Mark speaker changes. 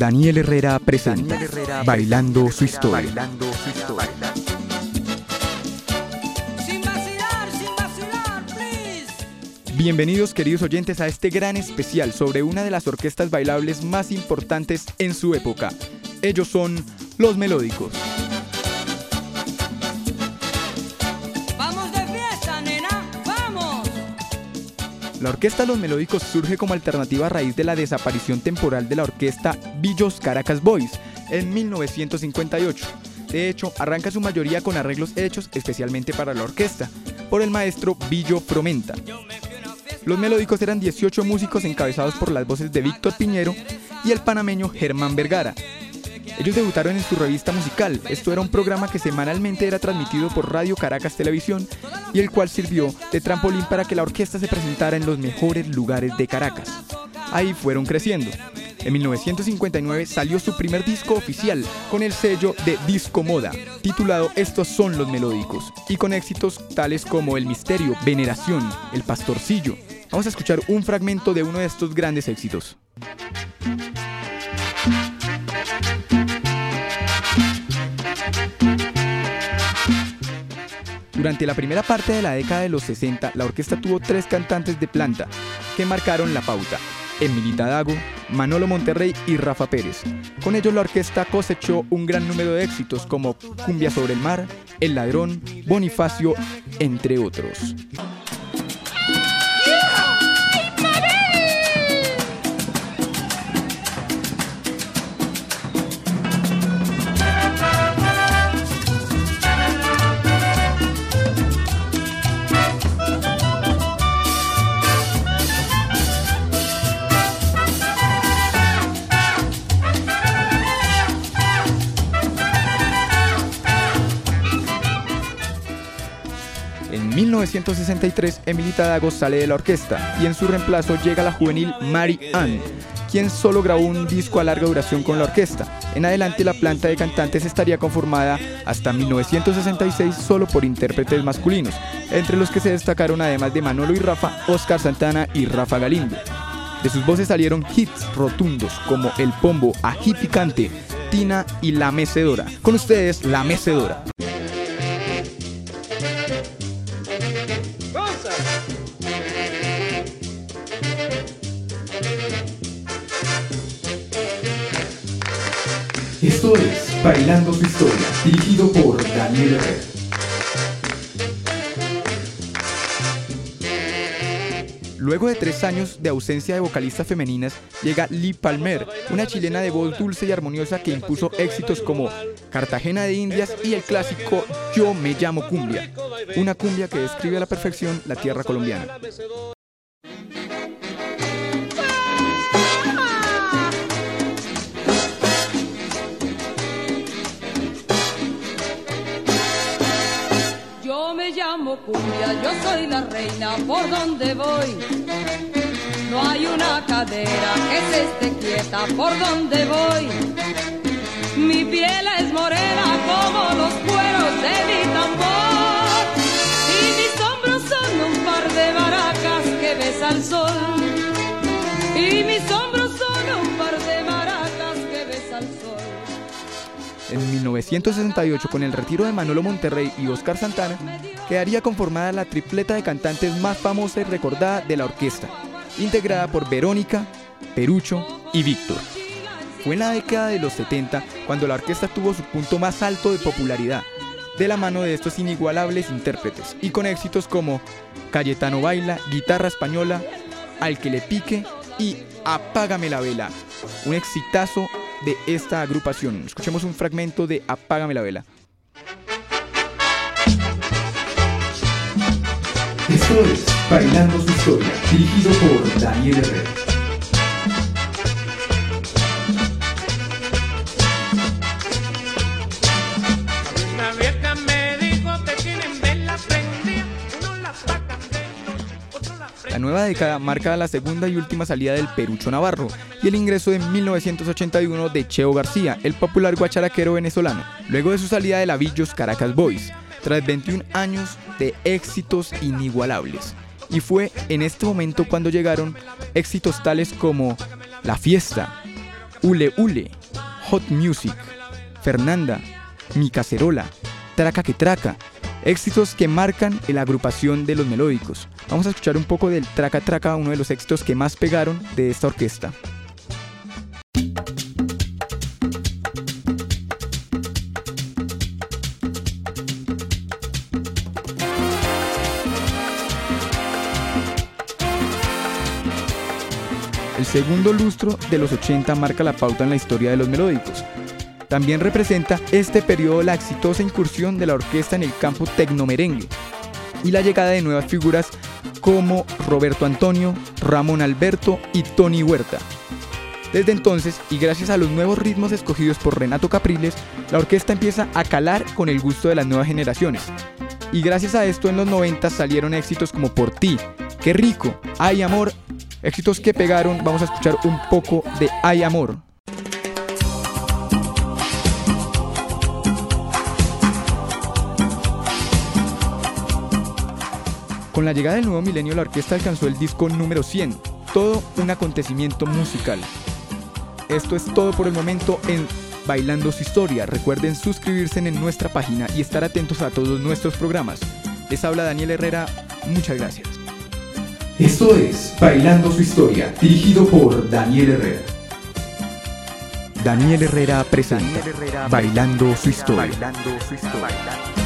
Speaker 1: Daniel Herrera presenta Bailando su historia.
Speaker 2: Sin vacilar, sin vacilar, please.
Speaker 1: Bienvenidos queridos oyentes a este gran especial sobre una de las orquestas bailables más importantes en su época. Ellos son los melódicos. La orquesta Los Melódicos surge como alternativa a raíz de la desaparición temporal de la orquesta Billos Caracas Boys en 1958. De hecho, arranca su mayoría con arreglos hechos especialmente para la orquesta por el maestro Billo Promenta. Los Melódicos eran 18 músicos encabezados por las voces de Víctor Piñero y el panameño Germán Vergara. Ellos debutaron en su revista musical. Esto era un programa que semanalmente era transmitido por Radio Caracas Televisión y el cual sirvió de trampolín para que la orquesta se presentara en los mejores lugares de Caracas. Ahí fueron creciendo. En 1959 salió su primer disco oficial con el sello de Disco Moda, titulado Estos son los melódicos, y con éxitos tales como El Misterio, Veneración, El Pastorcillo. Vamos a escuchar un fragmento de uno de estos grandes éxitos. Durante la primera parte de la década de los 60, la orquesta tuvo tres cantantes de planta que marcaron la pauta. Emilita Dago, Manolo Monterrey y Rafa Pérez. Con ellos la orquesta cosechó un gran número de éxitos como Cumbia sobre el mar, El Ladrón, Bonifacio, entre otros. En 1963, Emilita Dago sale de la orquesta y en su reemplazo llega la juvenil Mary Ann, quien solo grabó un disco a larga duración con la orquesta. En adelante, la planta de cantantes estaría conformada hasta 1966 solo por intérpretes masculinos, entre los que se destacaron además de Manolo y Rafa, Oscar Santana y Rafa Galindo. De sus voces salieron hits rotundos como El Pombo, Ají Picante, Tina y La Mecedora. Con ustedes, La Mecedora. Esto es Bailando su historia, dirigido por Daniel Herrera. Luego de tres años de ausencia de vocalistas femeninas, llega Lee Palmer, una chilena de voz dulce y armoniosa que impuso éxitos como Cartagena de Indias y el clásico Yo me llamo cumbia, una cumbia que describe a la perfección la tierra colombiana.
Speaker 2: Yo soy la reina por donde voy. No hay una cadera que se esté quieta por donde voy. Mi piel es morena como los cueros de mi tambor.
Speaker 1: En 1968, con el retiro de Manolo Monterrey y Oscar Santana, quedaría conformada la tripleta de cantantes más famosa y recordada de la orquesta, integrada por Verónica, Perucho y Víctor. Fue en la década de los 70 cuando la orquesta tuvo su punto más alto de popularidad, de la mano de estos inigualables intérpretes, y con éxitos como Cayetano Baila, Guitarra Española, Al que le pique y Apágame la vela, un exitazo de esta agrupación. Escuchemos un fragmento de Apágame la vela. Esto es Bailando su historia, dirigido por Daniel Herrera. Nueva década marca la segunda y última salida del Perucho Navarro y el ingreso en 1981 de Cheo García, el popular guacharaquero venezolano, luego de su salida de la Villos Caracas Boys, tras 21 años de éxitos inigualables. Y fue en este momento cuando llegaron éxitos tales como La Fiesta, Ule Ule, Hot Music, Fernanda, Mi Cacerola, Traca que Traca, éxitos que marcan la agrupación de los melódicos. Vamos a escuchar un poco del Traca Traca, uno de los éxitos que más pegaron de esta orquesta. El segundo lustro de los 80 marca la pauta en la historia de los melódicos. También representa este periodo la exitosa incursión de la orquesta en el campo tecnomerengue y la llegada de nuevas figuras como Roberto Antonio, Ramón Alberto y Tony Huerta. Desde entonces, y gracias a los nuevos ritmos escogidos por Renato Capriles, la orquesta empieza a calar con el gusto de las nuevas generaciones. Y gracias a esto en los 90 salieron éxitos como Por ti, Qué rico, Hay amor, éxitos que pegaron, vamos a escuchar un poco de Hay amor. Con la llegada del nuevo milenio, la orquesta alcanzó el disco número 100, todo un acontecimiento musical. Esto es todo por el momento en Bailando su historia. Recuerden suscribirse en nuestra página y estar atentos a todos nuestros programas. Les habla Daniel Herrera, muchas gracias.
Speaker 3: Esto es Bailando su historia, dirigido por Daniel Herrera.
Speaker 1: Daniel Herrera presenta Bailando su historia.
Speaker 4: Bailando su historia.